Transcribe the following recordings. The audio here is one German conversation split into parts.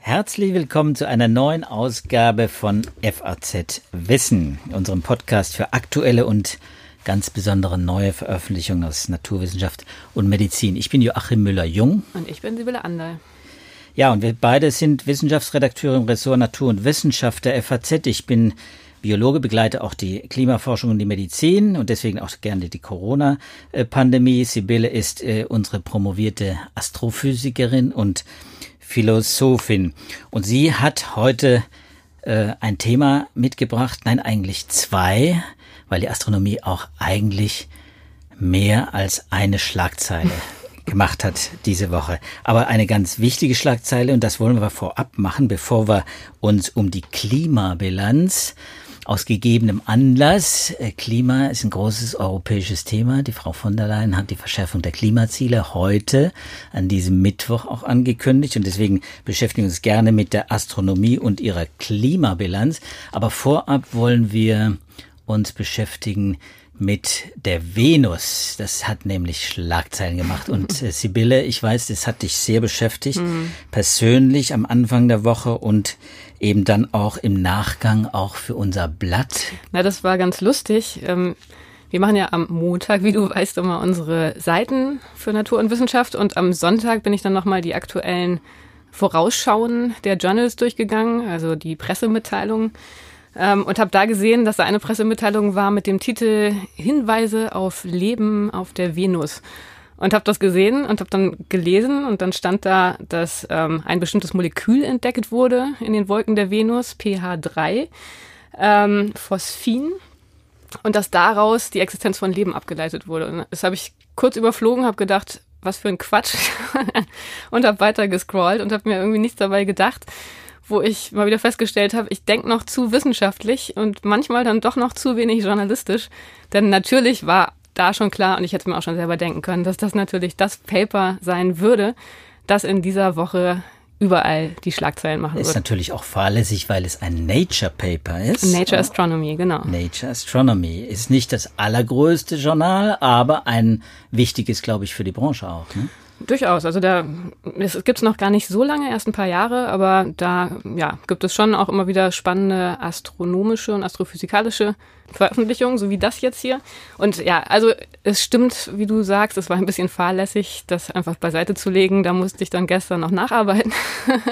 Herzlich willkommen zu einer neuen Ausgabe von FAZ Wissen, unserem Podcast für aktuelle und ganz besondere neue Veröffentlichungen aus Naturwissenschaft und Medizin. Ich bin Joachim Müller-Jung. Und ich bin Sibylle Anderl. Ja, und wir beide sind Wissenschaftsredakteure im Ressort Natur und Wissenschaft der FAZ. Ich bin Biologe, begleite auch die Klimaforschung und die Medizin und deswegen auch gerne die Corona-Pandemie. Sibylle ist äh, unsere promovierte Astrophysikerin und Philosophin. Und sie hat heute äh, ein Thema mitgebracht, nein, eigentlich zwei, weil die Astronomie auch eigentlich mehr als eine Schlagzeile gemacht hat diese Woche. Aber eine ganz wichtige Schlagzeile, und das wollen wir vorab machen, bevor wir uns um die Klimabilanz aus gegebenem Anlass. Äh, Klima ist ein großes europäisches Thema. Die Frau von der Leyen hat die Verschärfung der Klimaziele heute an diesem Mittwoch auch angekündigt und deswegen beschäftigen wir uns gerne mit der Astronomie und ihrer Klimabilanz. Aber vorab wollen wir uns beschäftigen mit der Venus. Das hat nämlich Schlagzeilen gemacht. Und äh, Sibylle, ich weiß, das hat dich sehr beschäftigt, mhm. persönlich am Anfang der Woche und eben dann auch im Nachgang auch für unser Blatt. Na, das war ganz lustig. Ähm wir machen ja am Montag, wie du weißt, immer unsere Seiten für Natur und Wissenschaft und am Sonntag bin ich dann nochmal die aktuellen Vorausschauen der Journals durchgegangen, also die Pressemitteilungen ähm, und habe da gesehen, dass da eine Pressemitteilung war mit dem Titel Hinweise auf Leben auf der Venus. Und habe das gesehen und habe dann gelesen und dann stand da, dass ähm, ein bestimmtes Molekül entdeckt wurde in den Wolken der Venus, pH3, ähm, Phosphin, und dass daraus die Existenz von Leben abgeleitet wurde. Und das habe ich kurz überflogen, habe gedacht, was für ein Quatsch. Und habe weiter gescrollt und habe mir irgendwie nichts dabei gedacht, wo ich mal wieder festgestellt habe, ich denke noch zu wissenschaftlich und manchmal dann doch noch zu wenig journalistisch, denn natürlich war da schon klar, und ich hätte mir auch schon selber denken können, dass das natürlich das Paper sein würde, das in dieser Woche überall die Schlagzeilen machen ist wird. Ist natürlich auch fahrlässig, weil es ein Nature Paper ist. Nature Astronomy, genau. Nature Astronomy ist nicht das allergrößte Journal, aber ein wichtiges, glaube ich, für die Branche auch. Ne? Durchaus. Also da gibt es noch gar nicht so lange, erst ein paar Jahre, aber da ja, gibt es schon auch immer wieder spannende astronomische und astrophysikalische Veröffentlichungen, so wie das jetzt hier. Und ja, also es stimmt, wie du sagst, es war ein bisschen fahrlässig, das einfach beiseite zu legen. Da musste ich dann gestern noch nacharbeiten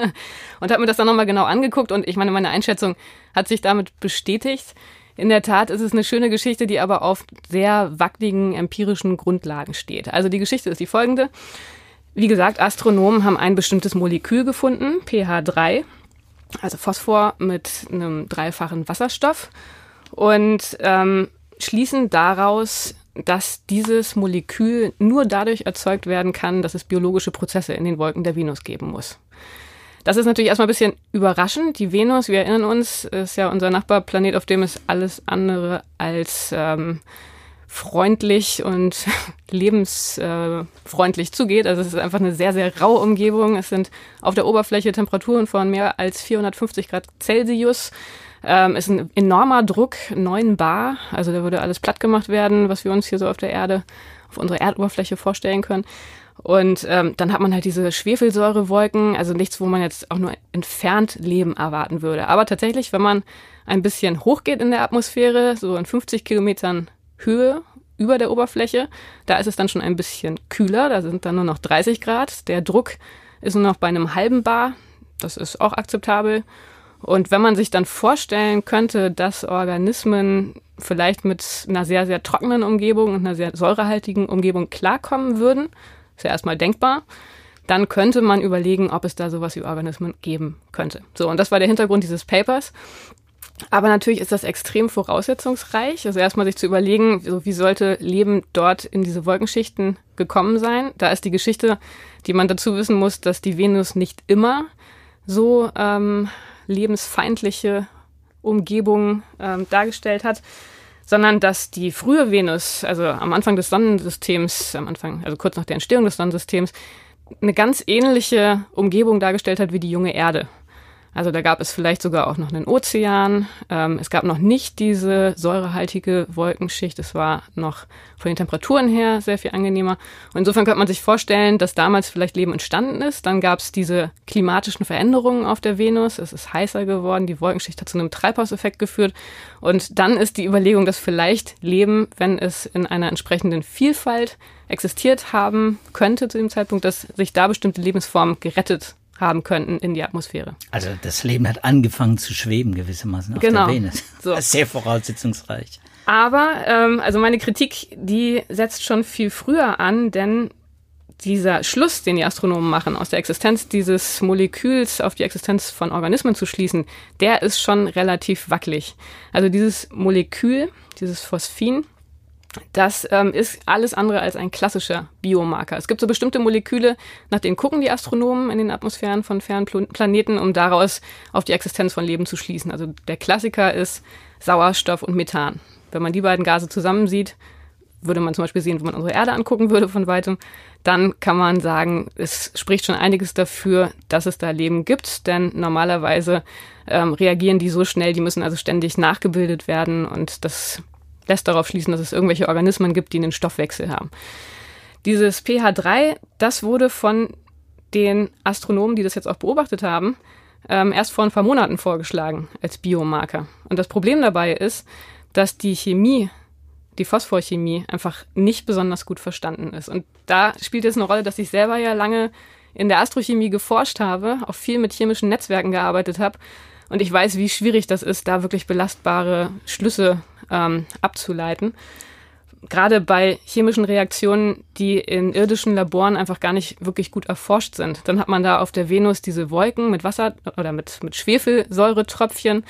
und habe mir das dann nochmal genau angeguckt. Und ich meine, meine Einschätzung hat sich damit bestätigt. In der Tat ist es eine schöne Geschichte, die aber auf sehr wackeligen empirischen Grundlagen steht. Also die Geschichte ist die folgende. Wie gesagt, Astronomen haben ein bestimmtes Molekül gefunden, pH3, also Phosphor mit einem dreifachen Wasserstoff und ähm, schließen daraus, dass dieses Molekül nur dadurch erzeugt werden kann, dass es biologische Prozesse in den Wolken der Venus geben muss. Das ist natürlich erstmal ein bisschen überraschend. Die Venus, wir erinnern uns, ist ja unser Nachbarplanet, auf dem es alles andere als ähm, freundlich und lebensfreundlich zugeht. Also es ist einfach eine sehr, sehr raue Umgebung. Es sind auf der Oberfläche Temperaturen von mehr als 450 Grad Celsius. Ähm, ist ein enormer Druck, 9 Bar. Also da würde alles platt gemacht werden, was wir uns hier so auf der Erde, auf unserer Erdoberfläche vorstellen können. Und ähm, dann hat man halt diese Schwefelsäurewolken, also nichts, wo man jetzt auch nur entfernt Leben erwarten würde. Aber tatsächlich, wenn man ein bisschen hochgeht in der Atmosphäre, so in 50 Kilometern Höhe über der Oberfläche, da ist es dann schon ein bisschen kühler, da sind dann nur noch 30 Grad. Der Druck ist nur noch bei einem halben Bar, das ist auch akzeptabel. Und wenn man sich dann vorstellen könnte, dass Organismen vielleicht mit einer sehr, sehr trockenen Umgebung und einer sehr säurehaltigen Umgebung klarkommen würden, ist ja erstmal denkbar. Dann könnte man überlegen, ob es da sowas wie Organismen geben könnte. So, und das war der Hintergrund dieses Papers. Aber natürlich ist das extrem voraussetzungsreich. Also erstmal sich zu überlegen, wie sollte Leben dort in diese Wolkenschichten gekommen sein. Da ist die Geschichte, die man dazu wissen muss, dass die Venus nicht immer so ähm, lebensfeindliche Umgebungen ähm, dargestellt hat sondern dass die frühe Venus, also am Anfang des Sonnensystems, am Anfang, also kurz nach der Entstehung des Sonnensystems, eine ganz ähnliche Umgebung dargestellt hat wie die junge Erde. Also da gab es vielleicht sogar auch noch einen Ozean. Ähm, es gab noch nicht diese säurehaltige Wolkenschicht. Es war noch von den Temperaturen her sehr viel angenehmer. Und insofern könnte man sich vorstellen, dass damals vielleicht Leben entstanden ist. Dann gab es diese klimatischen Veränderungen auf der Venus. Es ist heißer geworden. Die Wolkenschicht hat zu einem Treibhauseffekt geführt. Und dann ist die Überlegung, dass vielleicht Leben, wenn es in einer entsprechenden Vielfalt existiert haben könnte zu dem Zeitpunkt, dass sich da bestimmte Lebensformen gerettet haben könnten in die Atmosphäre. Also das Leben hat angefangen zu schweben gewissermaßen auf genau. der Venus. So. Das ist sehr voraussetzungsreich. Aber ähm, also meine Kritik, die setzt schon viel früher an, denn dieser Schluss, den die Astronomen machen, aus der Existenz dieses Moleküls auf die Existenz von Organismen zu schließen, der ist schon relativ wackelig. Also dieses Molekül, dieses Phosphin, das ähm, ist alles andere als ein klassischer Biomarker. Es gibt so bestimmte Moleküle, nach denen gucken die Astronomen in den Atmosphären von fernen Planeten, um daraus auf die Existenz von Leben zu schließen. Also der Klassiker ist Sauerstoff und Methan. Wenn man die beiden Gase zusammen sieht, würde man zum Beispiel sehen, wenn man unsere Erde angucken würde von weitem, dann kann man sagen, es spricht schon einiges dafür, dass es da Leben gibt, denn normalerweise ähm, reagieren die so schnell, die müssen also ständig nachgebildet werden und das lässt darauf schließen, dass es irgendwelche Organismen gibt, die einen Stoffwechsel haben. Dieses pH3, das wurde von den Astronomen, die das jetzt auch beobachtet haben, ähm, erst vor ein paar Monaten vorgeschlagen als Biomarker. Und das Problem dabei ist, dass die Chemie, die Phosphorchemie, einfach nicht besonders gut verstanden ist. Und da spielt es eine Rolle, dass ich selber ja lange in der Astrochemie geforscht habe, auch viel mit chemischen Netzwerken gearbeitet habe. Und ich weiß, wie schwierig das ist, da wirklich belastbare Schlüsse ähm, abzuleiten. Gerade bei chemischen Reaktionen, die in irdischen Laboren einfach gar nicht wirklich gut erforscht sind. Dann hat man da auf der Venus diese Wolken mit Wasser oder mit, mit Schwefelsäuretröpfchen,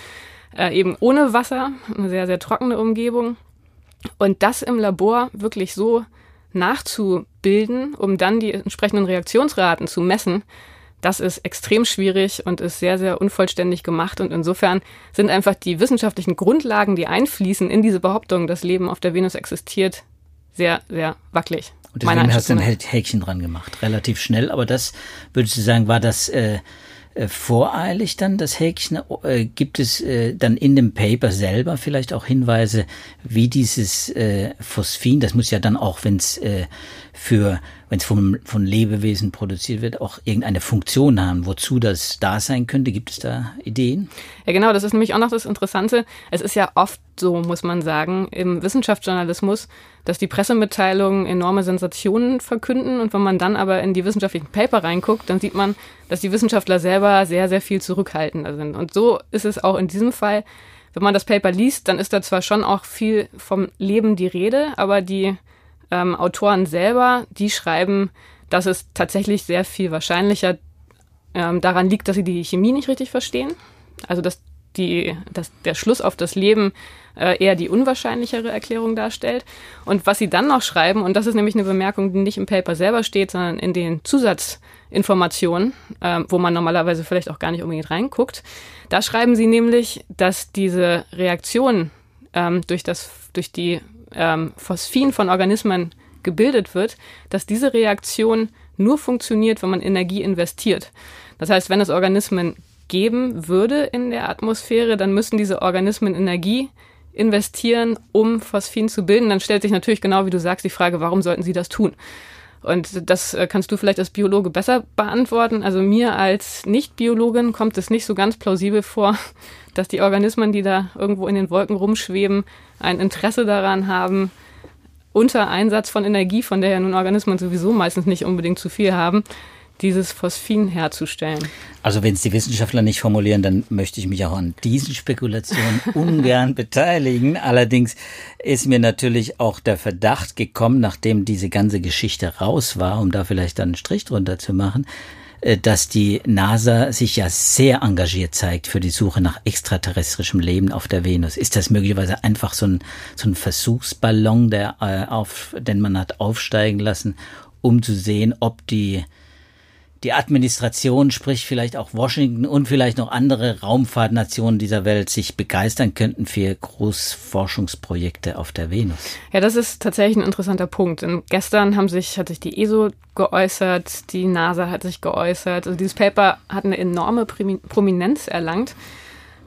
äh, eben ohne Wasser, eine sehr, sehr trockene Umgebung. Und das im Labor wirklich so nachzubilden, um dann die entsprechenden Reaktionsraten zu messen, das ist extrem schwierig und ist sehr, sehr unvollständig gemacht. Und insofern sind einfach die wissenschaftlichen Grundlagen, die einfließen in diese Behauptung, dass Leben auf der Venus existiert, sehr, sehr wackelig. Und deswegen hast du ein Häkchen dran gemacht, relativ schnell. Aber das, würdest du sagen, war das äh, äh, voreilig dann das Häkchen? Äh, gibt es äh, dann in dem Paper selber vielleicht auch Hinweise, wie dieses äh, Phosphin, das muss ja dann auch, wenn es äh, für, wenn es von, Lebewesen produziert wird, auch irgendeine Funktion haben, wozu das da sein könnte? Gibt es da Ideen? Ja, genau, das ist nämlich auch noch das Interessante. Es ist ja oft so, muss man sagen, im Wissenschaftsjournalismus, dass die Pressemitteilungen enorme Sensationen verkünden und wenn man dann aber in die wissenschaftlichen Paper reinguckt, dann sieht man, dass die Wissenschaftler selber sehr, sehr viel zurückhaltender sind. Und so ist es auch in diesem Fall. Wenn man das Paper liest, dann ist da zwar schon auch viel vom Leben die Rede, aber die ähm, Autoren selber, die schreiben, dass es tatsächlich sehr viel wahrscheinlicher ähm, daran liegt, dass sie die Chemie nicht richtig verstehen. Also dass die, dass der Schluss auf das Leben äh, eher die unwahrscheinlichere Erklärung darstellt. Und was sie dann noch schreiben, und das ist nämlich eine Bemerkung, die nicht im Paper selber steht, sondern in den Zusatzinformationen, äh, wo man normalerweise vielleicht auch gar nicht unbedingt reinguckt, da schreiben sie nämlich, dass diese Reaktion ähm, durch, das, durch die ähm, Phosphin von Organismen gebildet wird, dass diese Reaktion nur funktioniert, wenn man Energie investiert. Das heißt, wenn es Organismen geben würde in der Atmosphäre, dann müssen diese Organismen Energie investieren, um Phosphin zu bilden. Dann stellt sich natürlich genau wie du sagst die Frage, warum sollten sie das tun? Und das äh, kannst du vielleicht als Biologe besser beantworten. Also mir als Nicht-Biologin kommt es nicht so ganz plausibel vor, dass die Organismen, die da irgendwo in den Wolken rumschweben, ein Interesse daran haben, unter Einsatz von Energie, von der ja nun Organismen sowieso meistens nicht unbedingt zu viel haben, dieses Phosphin herzustellen. Also wenn es die Wissenschaftler nicht formulieren, dann möchte ich mich auch an diesen Spekulationen ungern beteiligen. Allerdings ist mir natürlich auch der Verdacht gekommen, nachdem diese ganze Geschichte raus war, um da vielleicht dann einen Strich drunter zu machen, äh, dass die NASA sich ja sehr engagiert zeigt für die Suche nach extraterrestrischem Leben auf der Venus. Ist das möglicherweise einfach so ein, so ein Versuchsballon, der äh, auf, den man hat aufsteigen lassen, um zu sehen, ob die die Administration, sprich vielleicht auch Washington und vielleicht noch andere Raumfahrtnationen dieser Welt sich begeistern könnten für Großforschungsprojekte auf der Venus. Ja, das ist tatsächlich ein interessanter Punkt. Denn gestern haben sich, hat sich die ESO geäußert, die NASA hat sich geäußert. Also dieses Paper hat eine enorme Prominenz erlangt.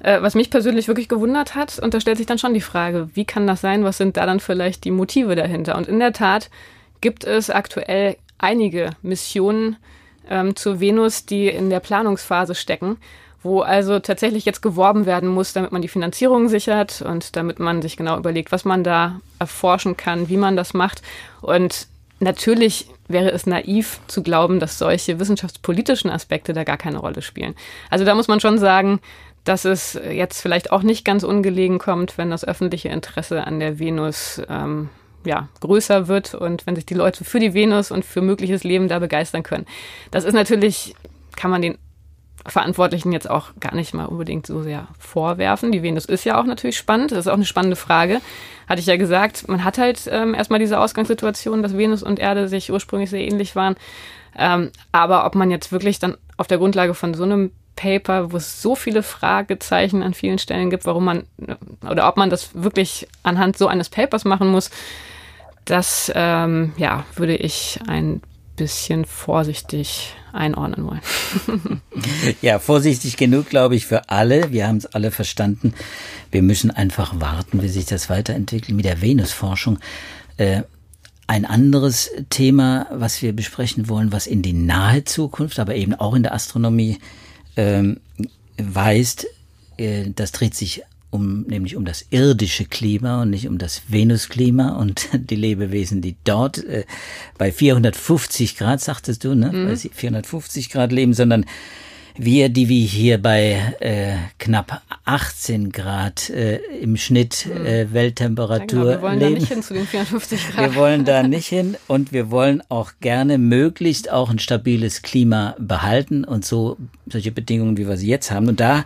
Äh, was mich persönlich wirklich gewundert hat, und da stellt sich dann schon die Frage, wie kann das sein? Was sind da dann vielleicht die Motive dahinter? Und in der Tat gibt es aktuell einige Missionen ähm, zur Venus, die in der Planungsphase stecken, wo also tatsächlich jetzt geworben werden muss, damit man die Finanzierung sichert und damit man sich genau überlegt, was man da erforschen kann, wie man das macht. Und natürlich wäre es naiv zu glauben, dass solche wissenschaftspolitischen Aspekte da gar keine Rolle spielen. Also da muss man schon sagen, dass es jetzt vielleicht auch nicht ganz ungelegen kommt, wenn das öffentliche Interesse an der Venus ähm, ja, größer wird und wenn sich die Leute für die Venus und für mögliches Leben da begeistern können. Das ist natürlich, kann man den Verantwortlichen jetzt auch gar nicht mal unbedingt so sehr vorwerfen. Die Venus ist ja auch natürlich spannend. Das ist auch eine spannende Frage. Hatte ich ja gesagt, man hat halt ähm, erstmal diese Ausgangssituation, dass Venus und Erde sich ursprünglich sehr ähnlich waren. Ähm, aber ob man jetzt wirklich dann auf der Grundlage von so einem Paper, wo es so viele Fragezeichen an vielen Stellen gibt, warum man oder ob man das wirklich anhand so eines Papers machen muss, das ähm, ja, würde ich ein bisschen vorsichtig einordnen wollen. ja, vorsichtig genug, glaube ich, für alle. Wir haben es alle verstanden. Wir müssen einfach warten, wie sich das weiterentwickelt mit der Venusforschung. Äh, ein anderes Thema, was wir besprechen wollen, was in die nahe Zukunft, aber eben auch in der Astronomie ähm, weist, äh, das dreht sich um, nämlich um das irdische Klima und nicht um das Venusklima und die Lebewesen, die dort äh, bei 450 Grad, sagtest du, ne, mhm. bei 450 Grad leben, sondern wir, die wir hier bei äh, knapp 18 Grad äh, im Schnitt äh, Welttemperatur ja, genau, wir wollen leben. da nicht hin zu den 450 Grad. Wir wollen da nicht hin und wir wollen auch gerne möglichst auch ein stabiles Klima behalten und so solche Bedingungen, wie wir sie jetzt haben. Und da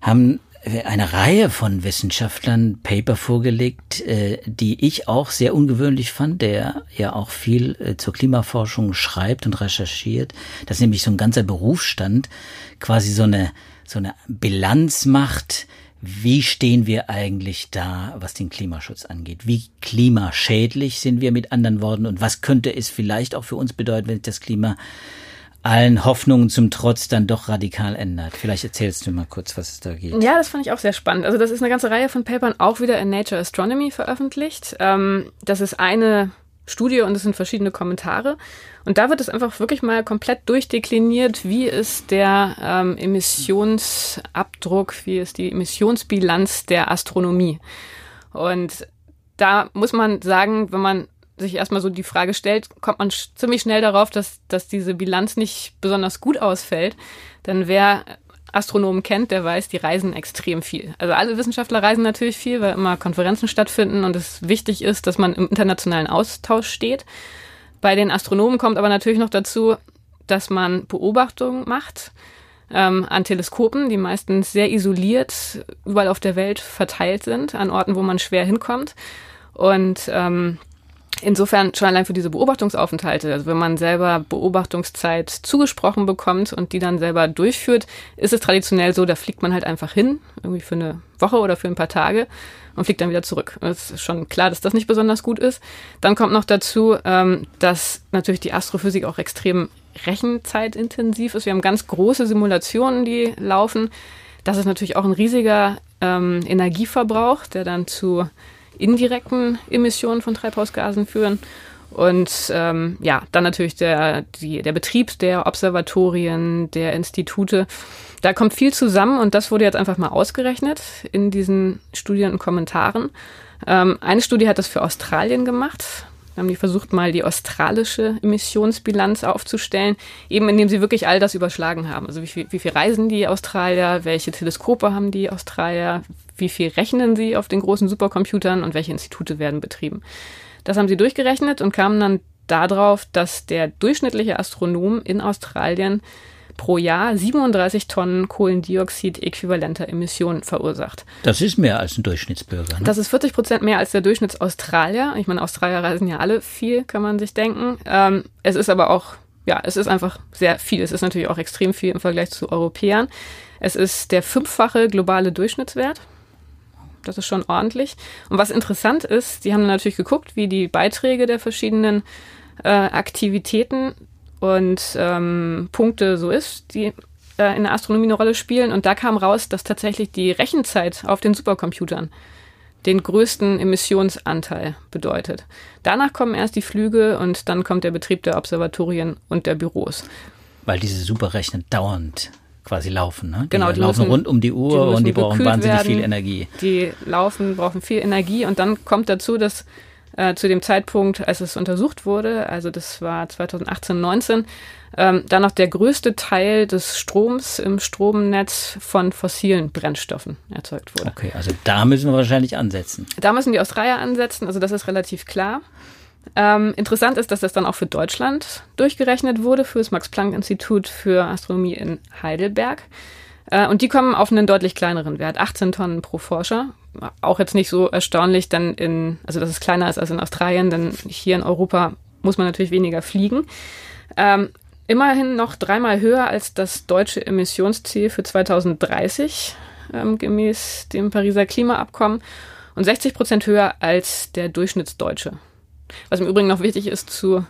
haben eine Reihe von Wissenschaftlern Paper vorgelegt, äh, die ich auch sehr ungewöhnlich fand, der ja auch viel äh, zur Klimaforschung schreibt und recherchiert. Das ist nämlich so ein ganzer Berufsstand, quasi so eine, so eine Bilanz macht. Wie stehen wir eigentlich da, was den Klimaschutz angeht? Wie klimaschädlich sind wir mit anderen Worten? Und was könnte es vielleicht auch für uns bedeuten, wenn das Klima allen Hoffnungen zum Trotz dann doch radikal ändert. Vielleicht erzählst du mal kurz, was es da geht. Ja, das fand ich auch sehr spannend. Also das ist eine ganze Reihe von Papern auch wieder in Nature Astronomy veröffentlicht. Ähm, das ist eine Studie und es sind verschiedene Kommentare. Und da wird es einfach wirklich mal komplett durchdekliniert, wie ist der ähm, Emissionsabdruck, wie ist die Emissionsbilanz der Astronomie. Und da muss man sagen, wenn man sich erstmal so die Frage stellt, kommt man sch ziemlich schnell darauf, dass, dass diese Bilanz nicht besonders gut ausfällt. Denn wer Astronomen kennt, der weiß, die reisen extrem viel. Also alle Wissenschaftler reisen natürlich viel, weil immer Konferenzen stattfinden und es wichtig ist, dass man im internationalen Austausch steht. Bei den Astronomen kommt aber natürlich noch dazu, dass man Beobachtungen macht ähm, an Teleskopen, die meistens sehr isoliert überall auf der Welt verteilt sind, an Orten, wo man schwer hinkommt. Und ähm, Insofern schon allein für diese Beobachtungsaufenthalte, also wenn man selber Beobachtungszeit zugesprochen bekommt und die dann selber durchführt, ist es traditionell so, da fliegt man halt einfach hin, irgendwie für eine Woche oder für ein paar Tage und fliegt dann wieder zurück. Es ist schon klar, dass das nicht besonders gut ist. Dann kommt noch dazu, ähm, dass natürlich die Astrophysik auch extrem rechenzeitintensiv ist. Wir haben ganz große Simulationen, die laufen. Das ist natürlich auch ein riesiger ähm, Energieverbrauch, der dann zu indirekten Emissionen von Treibhausgasen führen. Und ähm, ja, dann natürlich der, die, der Betrieb der Observatorien, der Institute. Da kommt viel zusammen und das wurde jetzt einfach mal ausgerechnet in diesen Studien und Kommentaren. Ähm, eine Studie hat das für Australien gemacht. Haben die versucht, mal die australische Emissionsbilanz aufzustellen, eben indem sie wirklich all das überschlagen haben. Also wie viel, wie viel reisen die Australier, welche Teleskope haben die Australier, wie viel rechnen sie auf den großen Supercomputern und welche Institute werden betrieben. Das haben sie durchgerechnet und kamen dann darauf, dass der durchschnittliche Astronom in Australien pro Jahr 37 Tonnen Kohlendioxid-äquivalenter Emissionen verursacht. Das ist mehr als ein Durchschnittsbürger. Ne? Das ist 40 Prozent mehr als der Durchschnittsaustralier. Ich meine, Australier reisen ja alle viel, kann man sich denken. Ähm, es ist aber auch ja, es ist einfach sehr viel. Es ist natürlich auch extrem viel im Vergleich zu Europäern. Es ist der fünffache globale Durchschnittswert. Das ist schon ordentlich. Und was interessant ist, die haben natürlich geguckt, wie die Beiträge der verschiedenen äh, Aktivitäten und ähm, Punkte so ist, die äh, in der Astronomie eine Rolle spielen. Und da kam raus, dass tatsächlich die Rechenzeit auf den Supercomputern den größten Emissionsanteil bedeutet. Danach kommen erst die Flüge und dann kommt der Betrieb der Observatorien und der Büros. Weil diese Superrechner dauernd quasi laufen. Ne? Die genau, die laufen müssen, rund um die Uhr die und die brauchen wahnsinnig werden. viel Energie. Die laufen, brauchen viel Energie und dann kommt dazu, dass äh, zu dem Zeitpunkt, als es untersucht wurde, also das war 2018, 19, ähm, dann noch der größte Teil des Stroms im Stromnetz von fossilen Brennstoffen erzeugt wurde. Okay, also da müssen wir wahrscheinlich ansetzen. Da müssen die Australier ansetzen, also das ist relativ klar. Ähm, interessant ist, dass das dann auch für Deutschland durchgerechnet wurde, für das Max-Planck-Institut für Astronomie in Heidelberg. Äh, und die kommen auf einen deutlich kleineren Wert, 18 Tonnen pro Forscher. Auch jetzt nicht so erstaunlich, denn in, also dass es kleiner ist als in Australien, denn hier in Europa muss man natürlich weniger fliegen. Ähm, immerhin noch dreimal höher als das deutsche Emissionsziel für 2030, ähm, gemäß dem Pariser Klimaabkommen, und 60 Prozent höher als der Durchschnittsdeutsche. Was im Übrigen noch wichtig ist zu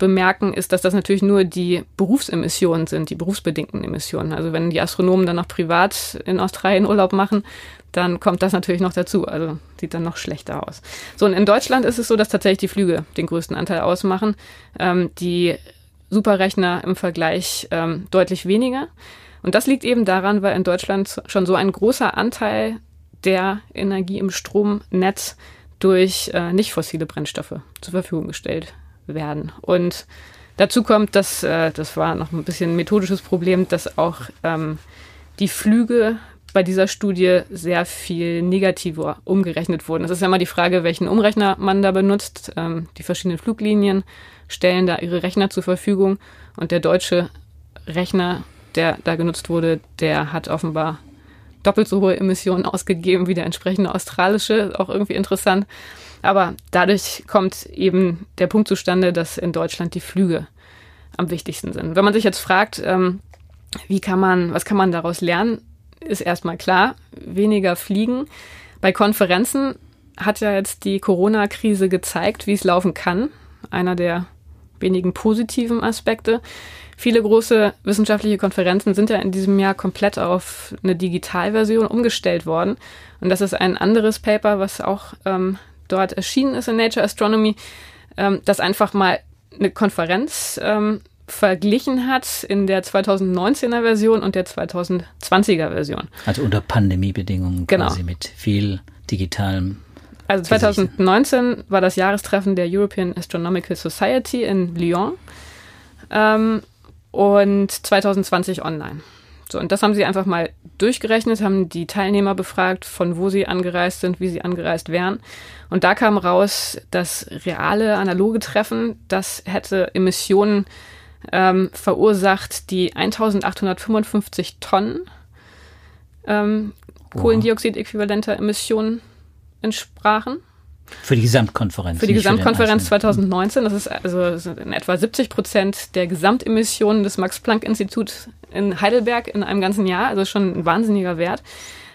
bemerken, ist, dass das natürlich nur die Berufsemissionen sind, die berufsbedingten Emissionen. Also wenn die Astronomen dann noch privat in Australien Urlaub machen, dann kommt das natürlich noch dazu. Also sieht dann noch schlechter aus. So, und in Deutschland ist es so, dass tatsächlich die Flüge den größten Anteil ausmachen. Ähm, die Superrechner im Vergleich ähm, deutlich weniger. Und das liegt eben daran, weil in Deutschland schon so ein großer Anteil der Energie im Stromnetz durch äh, nicht fossile Brennstoffe zur Verfügung gestellt werden. Und dazu kommt, dass, äh, das war noch ein bisschen ein methodisches Problem, dass auch ähm, die Flüge bei dieser Studie sehr viel negativer umgerechnet wurden. Es ist ja immer die Frage, welchen Umrechner man da benutzt. Ähm, die verschiedenen Fluglinien stellen da ihre Rechner zur Verfügung und der deutsche Rechner, der da genutzt wurde, der hat offenbar doppelt so hohe Emissionen ausgegeben wie der entsprechende australische, auch irgendwie interessant. Aber dadurch kommt eben der Punkt zustande, dass in Deutschland die Flüge am wichtigsten sind. Wenn man sich jetzt fragt, ähm, wie kann man, was kann man daraus lernen, ist erstmal klar, weniger fliegen. Bei Konferenzen hat ja jetzt die Corona-Krise gezeigt, wie es laufen kann. Einer der wenigen positiven Aspekte. Viele große wissenschaftliche Konferenzen sind ja in diesem Jahr komplett auf eine Digitalversion umgestellt worden. Und das ist ein anderes Paper, was auch ähm, dort erschienen ist in Nature Astronomy, ähm, das einfach mal eine Konferenz ähm, verglichen hat in der 2019er Version und der 2020er Version. Also unter Pandemiebedingungen genau. quasi mit viel digitalem. Also 2019 war das Jahrestreffen der European Astronomical Society in Lyon ähm, und 2020 online. So, und das haben sie einfach mal durchgerechnet, haben die Teilnehmer befragt, von wo sie angereist sind, wie sie angereist wären. Und da kam raus, dass reale analoge Treffen, das hätte Emissionen ähm, verursacht, die 1855 Tonnen ähm, Kohlendioxid-äquivalenter Emissionen entsprachen. Für die Gesamtkonferenz. Für die Gesamtkonferenz 2019. Das ist also in etwa 70 Prozent der Gesamtemissionen des Max-Planck-Instituts in Heidelberg in einem ganzen Jahr. Also schon ein wahnsinniger Wert.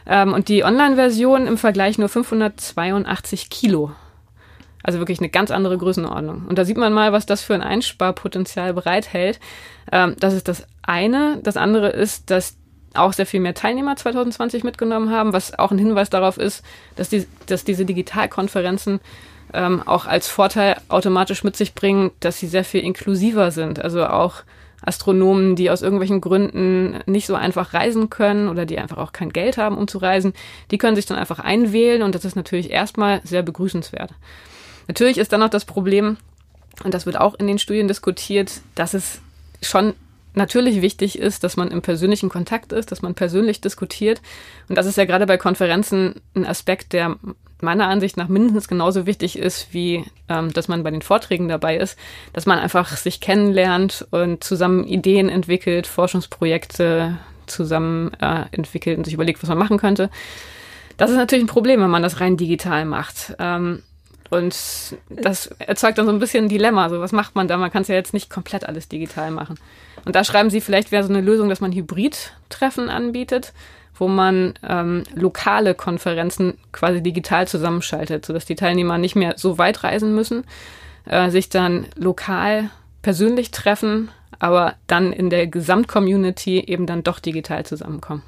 Ähm, und die Online-Version im Vergleich nur 582 Kilo. Also wirklich eine ganz andere Größenordnung. Und da sieht man mal, was das für ein Einsparpotenzial bereithält. Ähm, das ist das eine. Das andere ist, dass auch sehr viel mehr Teilnehmer 2020 mitgenommen haben, was auch ein Hinweis darauf ist, dass, die, dass diese Digitalkonferenzen ähm, auch als Vorteil automatisch mit sich bringen, dass sie sehr viel inklusiver sind. Also auch Astronomen, die aus irgendwelchen Gründen nicht so einfach reisen können oder die einfach auch kein Geld haben, um zu reisen, die können sich dann einfach einwählen und das ist natürlich erstmal sehr begrüßenswert. Natürlich ist dann noch das Problem, und das wird auch in den Studien diskutiert, dass es schon natürlich wichtig ist, dass man im persönlichen Kontakt ist, dass man persönlich diskutiert. Und das ist ja gerade bei Konferenzen ein Aspekt, der meiner Ansicht nach mindestens genauso wichtig ist, wie ähm, dass man bei den Vorträgen dabei ist, dass man einfach sich kennenlernt und zusammen Ideen entwickelt, Forschungsprojekte zusammen äh, entwickelt und sich überlegt, was man machen könnte. Das ist natürlich ein Problem, wenn man das rein digital macht. Ähm, Und das erzeugt dann so ein bisschen ein Dilemma. So, was macht man da? Man kann es ja jetzt nicht komplett alles digital machen. Und da schreiben sie, vielleicht wäre so eine Lösung, dass man Hybrid-Treffen anbietet, wo man ähm, lokale Konferenzen quasi digital zusammenschaltet, sodass die Teilnehmer nicht mehr so weit reisen müssen, äh, sich dann lokal persönlich treffen, aber dann in der Gesamtcommunity eben dann doch digital zusammenkommen.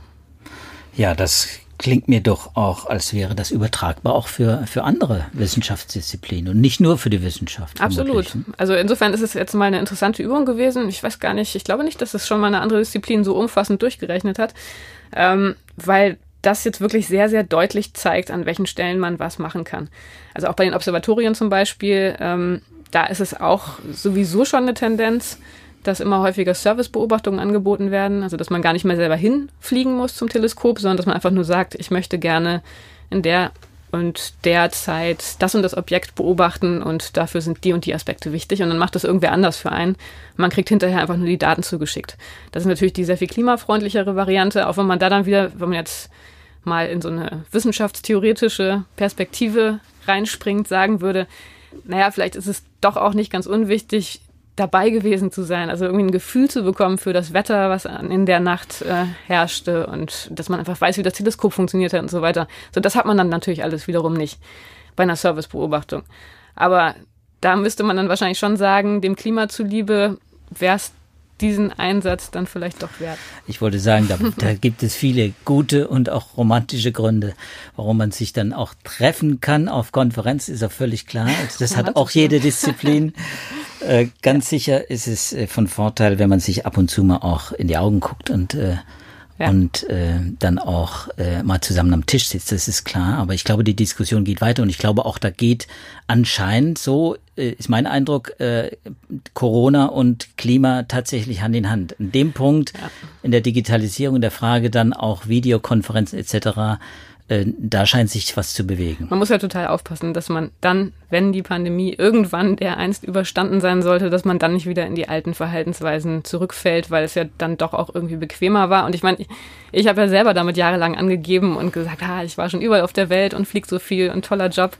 Ja, das klingt mir doch auch, als wäre das übertragbar auch für, für andere Wissenschaftsdisziplinen und nicht nur für die Wissenschaft. Absolut. Also insofern ist es jetzt mal eine interessante Übung gewesen. Ich weiß gar nicht, ich glaube nicht, dass es schon mal eine andere Disziplin so umfassend durchgerechnet hat, ähm, weil das jetzt wirklich sehr, sehr deutlich zeigt, an welchen Stellen man was machen kann. Also auch bei den Observatorien zum Beispiel, ähm, da ist es auch sowieso schon eine Tendenz, dass immer häufiger Servicebeobachtungen angeboten werden, also dass man gar nicht mehr selber hinfliegen muss zum Teleskop, sondern dass man einfach nur sagt, ich möchte gerne in der und der Zeit das und das Objekt beobachten und dafür sind die und die Aspekte wichtig und dann macht das irgendwer anders für einen. Man kriegt hinterher einfach nur die Daten zugeschickt. Das ist natürlich die sehr viel klimafreundlichere Variante, auch wenn man da dann wieder, wenn man jetzt mal in so eine wissenschaftstheoretische Perspektive reinspringt, sagen würde, naja, vielleicht ist es doch auch nicht ganz unwichtig, dabei gewesen zu sein, also irgendwie ein Gefühl zu bekommen für das Wetter, was in der Nacht äh, herrschte und dass man einfach weiß, wie das Teleskop funktioniert hat und so weiter. So, das hat man dann natürlich alles wiederum nicht bei einer Servicebeobachtung. Aber da müsste man dann wahrscheinlich schon sagen, dem Klima zuliebe wäre es diesen Einsatz dann vielleicht doch wert. Ich wollte sagen, da, da, gibt es viele gute und auch romantische Gründe, warum man sich dann auch treffen kann auf Konferenz, ist ja völlig klar. Also das hat auch jede Disziplin. Äh, ganz sicher ist es äh, von Vorteil, wenn man sich ab und zu mal auch in die Augen guckt und äh, ja. und äh, dann auch äh, mal zusammen am Tisch sitzt, das ist klar. Aber ich glaube, die Diskussion geht weiter und ich glaube auch, da geht anscheinend so, äh, ist mein Eindruck, äh, Corona und Klima tatsächlich Hand in Hand. In dem Punkt, ja. in der Digitalisierung, in der Frage dann auch Videokonferenzen etc., äh, da scheint sich was zu bewegen. Man muss ja total aufpassen, dass man dann, wenn die Pandemie irgendwann der einst überstanden sein sollte, dass man dann nicht wieder in die alten Verhaltensweisen zurückfällt, weil es ja dann doch auch irgendwie bequemer war. Und ich meine, ich, ich habe ja selber damit jahrelang angegeben und gesagt, ah, ich war schon überall auf der Welt und fliege so viel und toller Job.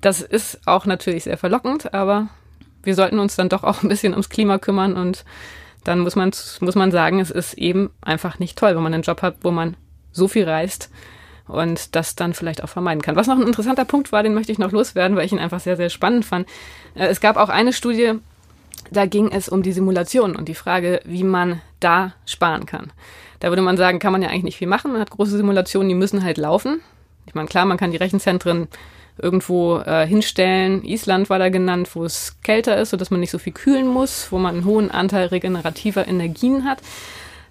Das ist auch natürlich sehr verlockend, aber wir sollten uns dann doch auch ein bisschen ums Klima kümmern und dann muss man, muss man sagen, es ist eben einfach nicht toll, wenn man einen Job hat, wo man so viel reist und das dann vielleicht auch vermeiden kann. Was noch ein interessanter Punkt war, den möchte ich noch loswerden, weil ich ihn einfach sehr, sehr spannend fand. Äh, es gab auch eine Studie, da ging es um die Simulation und die Frage, wie man da sparen kann. Da würde man sagen, kann man ja eigentlich nicht viel machen. Man hat große Simulationen, die müssen halt laufen. Ich meine, klar, man kann die Rechenzentren irgendwo äh, hinstellen. Island war da genannt, wo es kälter ist, sodass man nicht so viel kühlen muss, wo man einen hohen Anteil regenerativer Energien hat.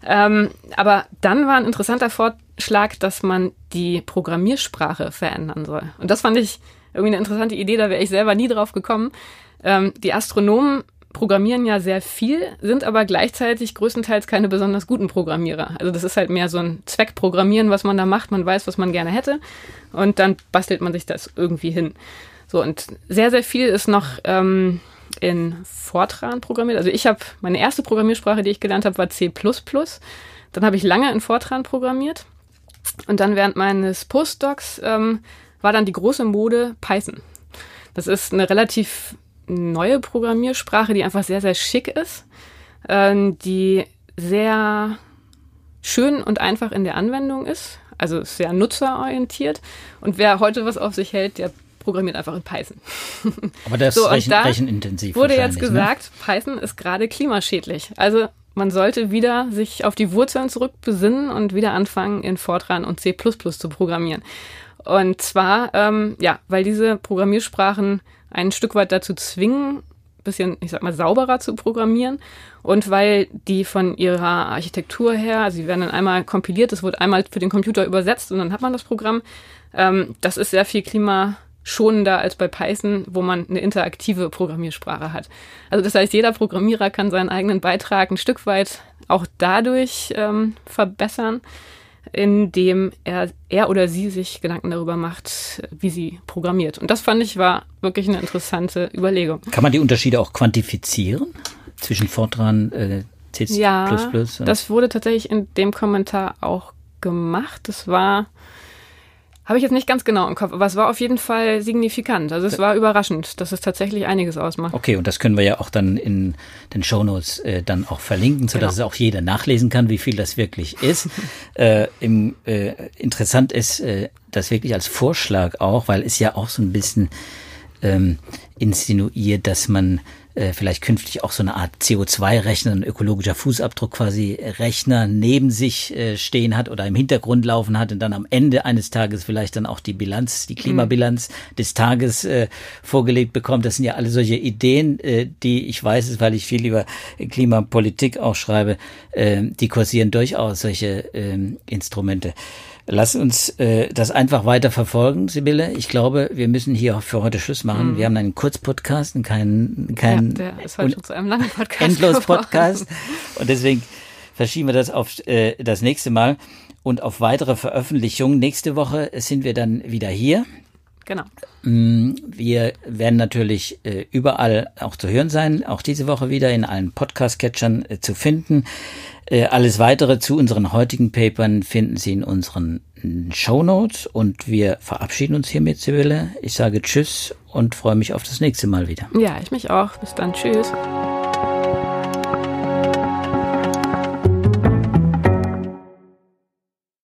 Ähm, aber dann war ein interessanter Vorschlag, dass man die Programmiersprache verändern soll. Und das fand ich irgendwie eine interessante Idee, da wäre ich selber nie drauf gekommen. Ähm, die Astronomen programmieren ja sehr viel, sind aber gleichzeitig größtenteils keine besonders guten Programmierer. Also das ist halt mehr so ein Zweckprogrammieren, was man da macht. Man weiß, was man gerne hätte und dann bastelt man sich das irgendwie hin. So und sehr, sehr viel ist noch ähm, in Fortran programmiert. Also ich habe meine erste Programmiersprache, die ich gelernt habe, war C++. Dann habe ich lange in Fortran programmiert und dann während meines Postdocs ähm, war dann die große Mode Python. Das ist eine relativ neue Programmiersprache, die einfach sehr, sehr schick ist, äh, die sehr schön und einfach in der Anwendung ist, also sehr nutzerorientiert. Und wer heute was auf sich hält, der programmiert einfach in Python. Aber das so, ist rechen, rechenintensiv. Wurde jetzt ne? gesagt, ne? Python ist gerade klimaschädlich. Also man sollte wieder sich auf die Wurzeln zurückbesinnen und wieder anfangen, in Fortran und C zu programmieren. Und zwar, ähm, ja, weil diese Programmiersprachen ein Stück weit dazu zwingen, bisschen, ich sag mal, sauberer zu programmieren und weil die von ihrer Architektur her, also sie werden dann einmal kompiliert, es wird einmal für den Computer übersetzt und dann hat man das Programm. Ähm, das ist sehr viel klimaschonender als bei Python, wo man eine interaktive Programmiersprache hat. Also das heißt, jeder Programmierer kann seinen eigenen Beitrag ein Stück weit auch dadurch ähm, verbessern, indem er, er oder sie sich Gedanken darüber macht, wie sie programmiert. Und das fand ich war wirklich eine interessante Überlegung. Kann man die Unterschiede auch quantifizieren zwischen Fortran, äh, C++? Ja, das wurde tatsächlich in dem Kommentar auch gemacht. Das war Habe ich jetzt nicht ganz genau im Kopf, aber es war auf jeden Fall signifikant. Also es war überraschend, dass es tatsächlich einiges ausmacht. Okay, und das können wir ja auch dann in den Shownotes äh, dann auch verlinken, sodass genau. es auch jeder nachlesen kann, wie viel das wirklich ist. äh, im, äh, interessant ist äh, das wirklich als Vorschlag auch, weil es ja auch so ein bisschen ähm, insinuiert, dass man äh, vielleicht künftig auch so eine Art CO2-Rechner, ein ökologischer Fußabdruck quasi Rechner neben sich äh, stehen hat oder im Hintergrund laufen hat und dann am Ende eines Tages vielleicht dann auch die Bilanz, die Klimabilanz mhm. des Tages äh, vorgelegt bekommt. Das sind ja alle solche Ideen, äh, die ich weiß es, weil ich viel über Klimapolitik auch schreibe, äh, die kursieren durchaus solche äh, Instrumente. Lass uns äh, das einfach weiter verfolgen, Sibylle. Ich glaube, wir müssen hier auch für heute Schluss machen. Mhm. Wir haben einen Kurzpodcast und keinen kein ja, der ist heute schon zu einem langen Podcast. Endlos Podcast. Und deswegen verschieben wir das auf äh, das nächste Mal und auf weitere Veröffentlichungen. Nächste Woche sind wir dann wieder hier. Genau. Mm, wir werden natürlich äh, überall auch zu hören sein, auch diese Woche wieder in allen Podcast-Catchern äh, zu finden. Äh, alles weitere zu unseren heutigen Papern finden Sie in unseren Show Notes und wir verabschieden uns hiermit, Sibylle. Ich sage Tschüss und freue mich auf das nächste Mal wieder. Ja, ich mich auch. Bis dann. Tschüss.